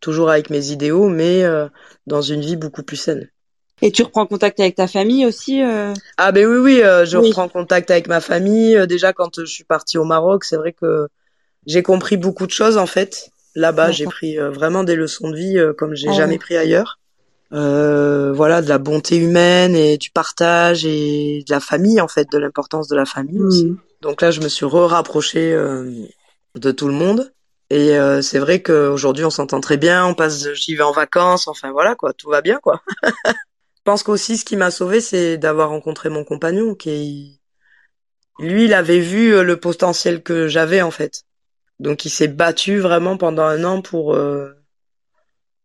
toujours avec mes idéaux, mais euh, dans une vie beaucoup plus saine. Et tu reprends contact avec ta famille aussi Ah ben oui, oui, je reprends contact avec ma famille. déjà, quand je suis partie au Maroc, c'est vrai que j'ai compris beaucoup de choses en fait. Là-bas, j'ai pris vraiment des leçons de vie comme j'ai ah jamais pris ailleurs euh, voilà, de la bonté humaine et du partage et de la famille en fait, de l'importance de la famille aussi. Mm. Donc là, je me suis re-rapprochée euh, de tout le monde. Et euh, c'est vrai qu'aujourd'hui, on s'entend très bien, on passe, j'y vais en vacances, enfin voilà quoi, tout va bien quoi. je pense qu'aussi ce qui m'a sauvé, c'est d'avoir rencontré mon compagnon qui, lui, il avait vu euh, le potentiel que j'avais en fait. Donc il s'est battu vraiment pendant un an pour euh,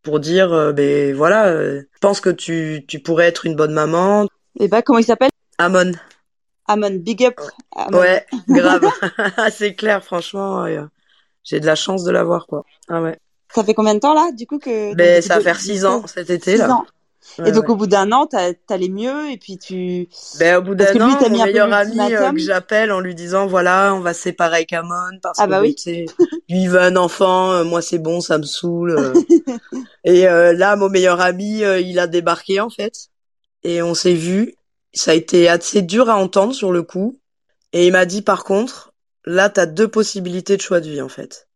pour dire euh, ben voilà, euh, je pense que tu, tu pourrais être une bonne maman. Et bah comment il s'appelle? Amon. Amon, big up. Ouais, grave. c'est clair, franchement, j'ai de la chance de l'avoir quoi. Ah ouais. Ça fait combien de temps là, du coup que Ben ça va faire six ans cet été là. Ans et donc au bout d'un an, t'allais mieux et puis tu. Ben au bout d'un an, mon meilleur ami euh, que j'appelle en lui disant voilà, on va se séparer avec Amon parce ah bah que oui. lui il veut un enfant, euh, moi c'est bon, ça me saoule. Euh. et là, mon meilleur ami, il a débarqué en fait et on s'est vu. Ça a été assez dur à entendre sur le coup et il m'a dit par contre, là t'as deux possibilités de choix de vie en fait.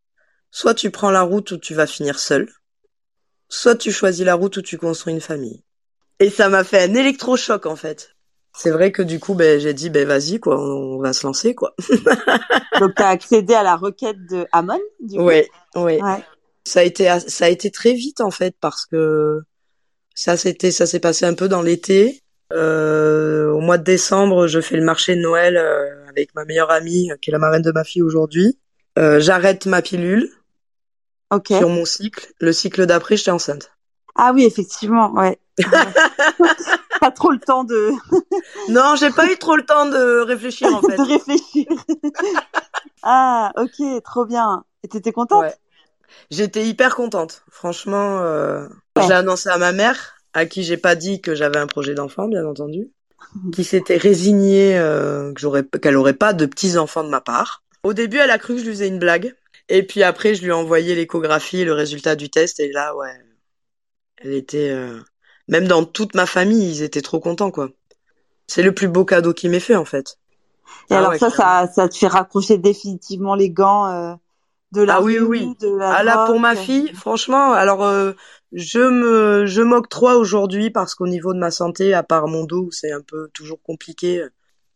Soit tu prends la route où tu vas finir seul soit tu choisis la route où tu construis une famille. Et ça m'a fait un électrochoc en fait. C'est vrai que du coup, ben, j'ai dit, ben vas-y quoi, on va se lancer quoi. Donc t'as accédé à la requête de Amon, du coup? Oui, oui. Ouais. Ça a été, ça a été très vite en fait parce que ça c'était, ça s'est passé un peu dans l'été. Euh, au mois de décembre, je fais le marché de Noël euh, avec ma meilleure amie, qui est la marraine de ma fille aujourd'hui. Euh, J'arrête ma pilule okay. sur mon cycle. Le cycle d'après, j'étais enceinte. Ah oui, effectivement, ouais. pas trop le temps de. non, j'ai pas eu trop le temps de réfléchir en fait. de réfléchir. ah, ok, trop bien. Et t'étais contente? Ouais. J'étais hyper contente. Franchement, euh... j'ai annoncé à ma mère, à qui j'ai pas dit que j'avais un projet d'enfant, bien entendu, qui s'était résignée euh, que j'aurais, qu'elle aurait pas de petits enfants de ma part. Au début, elle a cru que je lui faisais une blague. Et puis après, je lui ai envoyé l'échographie et le résultat du test. Et là, ouais, elle était... Euh... Même dans toute ma famille, ils étaient trop contents, quoi. C'est le plus beau cadeau qu'il m'ait fait, en fait. Et ah alors ça, ça, ça te fait raccrocher définitivement les gants euh, de la ah oui, oui. de la Ah là, pour ma fille, franchement, alors euh, je me, je m'octroie aujourd'hui parce qu'au niveau de ma santé, à part mon dos, c'est un peu toujours compliqué,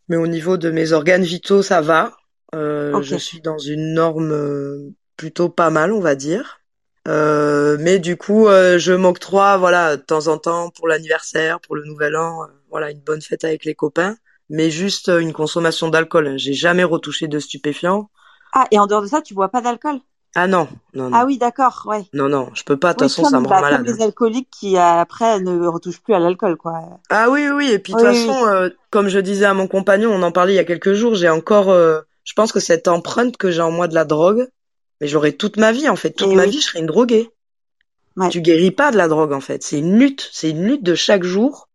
mais au niveau de mes organes vitaux, ça va. Euh, Je suis dans une norme euh, plutôt pas mal, on va dire. Euh, mais du coup, euh, je m'octroie, voilà, de temps en temps pour l'anniversaire, pour le nouvel an, euh, voilà, une bonne fête avec les copains, mais juste une consommation d'alcool. J'ai jamais retouché de stupéfiants. Ah, et en dehors de ça, tu bois pas d'alcool? Ah non, non, non. Ah oui, d'accord, ouais. Non, non, je peux pas. De toute façon, ça me rend malade. Comme les alcooliques qui après ne retouchent plus à l'alcool, quoi. Ah oui, oui. Et puis de toute façon, comme je disais à mon compagnon, on en parlait il y a quelques jours, j'ai encore je pense que cette empreinte que j'ai en moi de la drogue, mais j'aurai toute ma vie en fait, toute ma vie je serai une droguée. Ouais. Tu guéris pas de la drogue en fait, c'est une lutte, c'est une lutte de chaque jour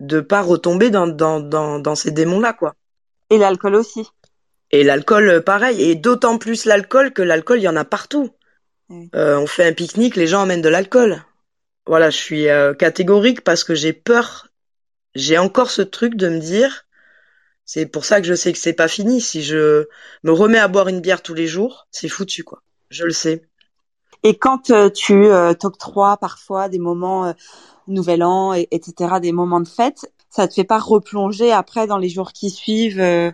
de pas retomber dans dans dans, dans ces démons là quoi. Et l'alcool aussi. Et l'alcool euh, pareil, et d'autant plus l'alcool que l'alcool il y en a partout. Euh, on fait un pique-nique, les gens emmènent de l'alcool. Voilà, je suis euh, catégorique parce que j'ai peur. J'ai encore ce truc de me dire c'est pour ça que je sais que c'est pas fini. Si je me remets à boire une bière tous les jours, c'est foutu, quoi. Je le sais. Et quand tu t'octroies parfois des moments Nouvel An, et, etc., des moments de fête, ça te fait pas replonger après dans les jours qui suivent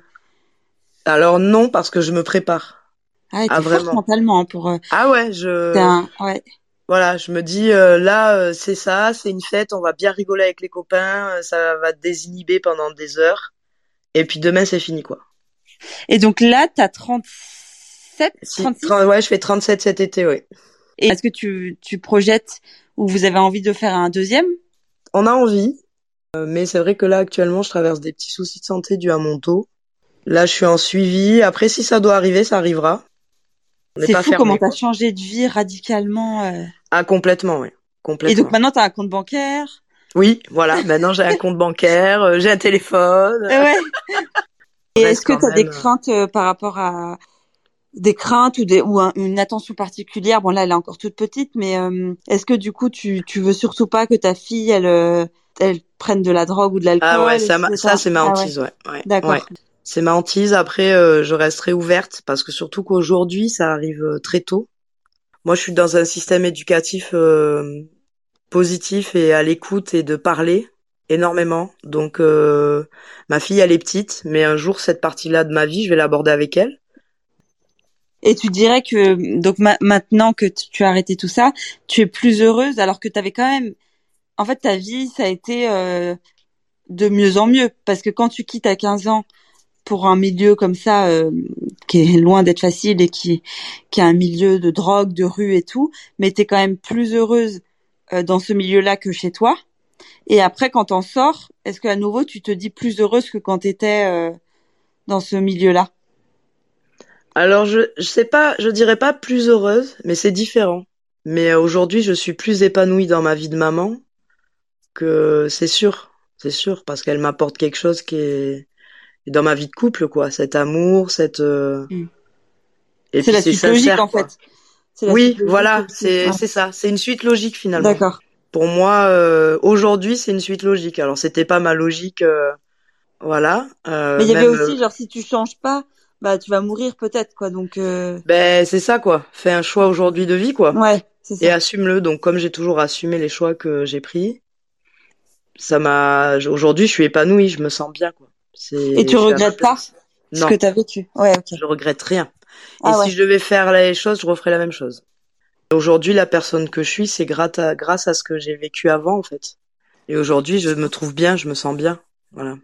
Alors non, parce que je me prépare. Ah, ah vraiment mentalement hein, pour. Euh, ah ouais, je. Ouais. Voilà, je me dis euh, là euh, c'est ça, c'est une fête, on va bien rigoler avec les copains, ça va désinhiber pendant des heures, et puis demain c'est fini quoi. Et donc là t'as 37, 36 Ouais, je fais 37 cet été, oui. Et est-ce que tu tu projettes ou vous avez envie de faire un deuxième? On a envie, mais c'est vrai que là actuellement je traverse des petits soucis de santé dus à mon taux. Là, je suis en suivi. Après, si ça doit arriver, ça arrivera. C'est fou comment t'as changé de vie radicalement. Euh... Ah complètement, oui. Complètement. Et donc maintenant t'as un compte bancaire? Oui, voilà. Maintenant j'ai un compte bancaire, euh, j'ai un téléphone. Ouais. Et est-ce que t'as des euh, craintes euh, par rapport à des craintes ou des ou une attention particulière? Bon là elle est encore toute petite, mais est-ce que du coup tu tu veux surtout pas que ta fille elle elle prenne de la drogue ou de l'alcool Ah ouais, ça, ça c'est ma ah hantise, ouais. ouais. D'accord. Ouais c'est ma hantise. Après, euh, je resterai ouverte parce que surtout qu'aujourd'hui, ça arrive très tôt. Moi, je suis dans un système éducatif euh, positif et à l'écoute et de parler énormément. Donc, ma fille, elle est petite, mais un jour, cette partie-là de ma vie, je vais l'aborder avec elle. Et tu dirais que donc maintenant que tu as arrêté tout ça, tu es plus heureuse alors que tu avais quand même, en fait, ta vie, ça a été de mieux en mieux parce que quand tu quittes à 15 ans pour un milieu comme ça euh, qui est loin d'être facile et qui qui est un milieu de drogue, de rue et tout, mais tu es quand même plus heureuse euh, dans ce milieu-là que chez toi. Et après quand t'en sors, est-ce qu'à nouveau tu te dis plus heureuse que quand tu étais euh, dans ce milieu-là? Alors je je sais pas, je dirais pas plus heureuse, mais c'est différent. Mais aujourd'hui, je suis plus épanouie dans ma vie de maman que c'est sûr, c'est sûr parce qu'elle m'apporte quelque chose qui est dans ma vie de couple, quoi. Cet amour, cette. Euh... Mm. C'est la logique, en fait. Oui, voilà, c'est c'est ça. C'est une suite logique finalement. D'accord. Pour moi, euh, aujourd'hui, c'est une suite logique. Alors, c'était pas ma logique, euh, voilà. Euh, Mais il y avait aussi, genre, si tu changes pas, bah, tu vas mourir peut-être, quoi. Donc. Ben, c'est ça, quoi. Fais un choix aujourd'hui de vie, quoi. Ouais. Ça. Et assume-le. Donc, comme j'ai toujours assumé les choix que j'ai pris, ça m'a. Aujourd'hui, je suis épanouie, je me sens bien, quoi. Et tu regrettes pas ce que tu as vécu Ouais, ok. Je regrette rien. Ah Et si je devais faire les choses, je referais la même chose. Aujourd'hui, la personne que je suis, c'est grâce à, grâce à ce que j'ai vécu avant, en fait. Et aujourd'hui, je me trouve bien, je me sens bien. Voilà.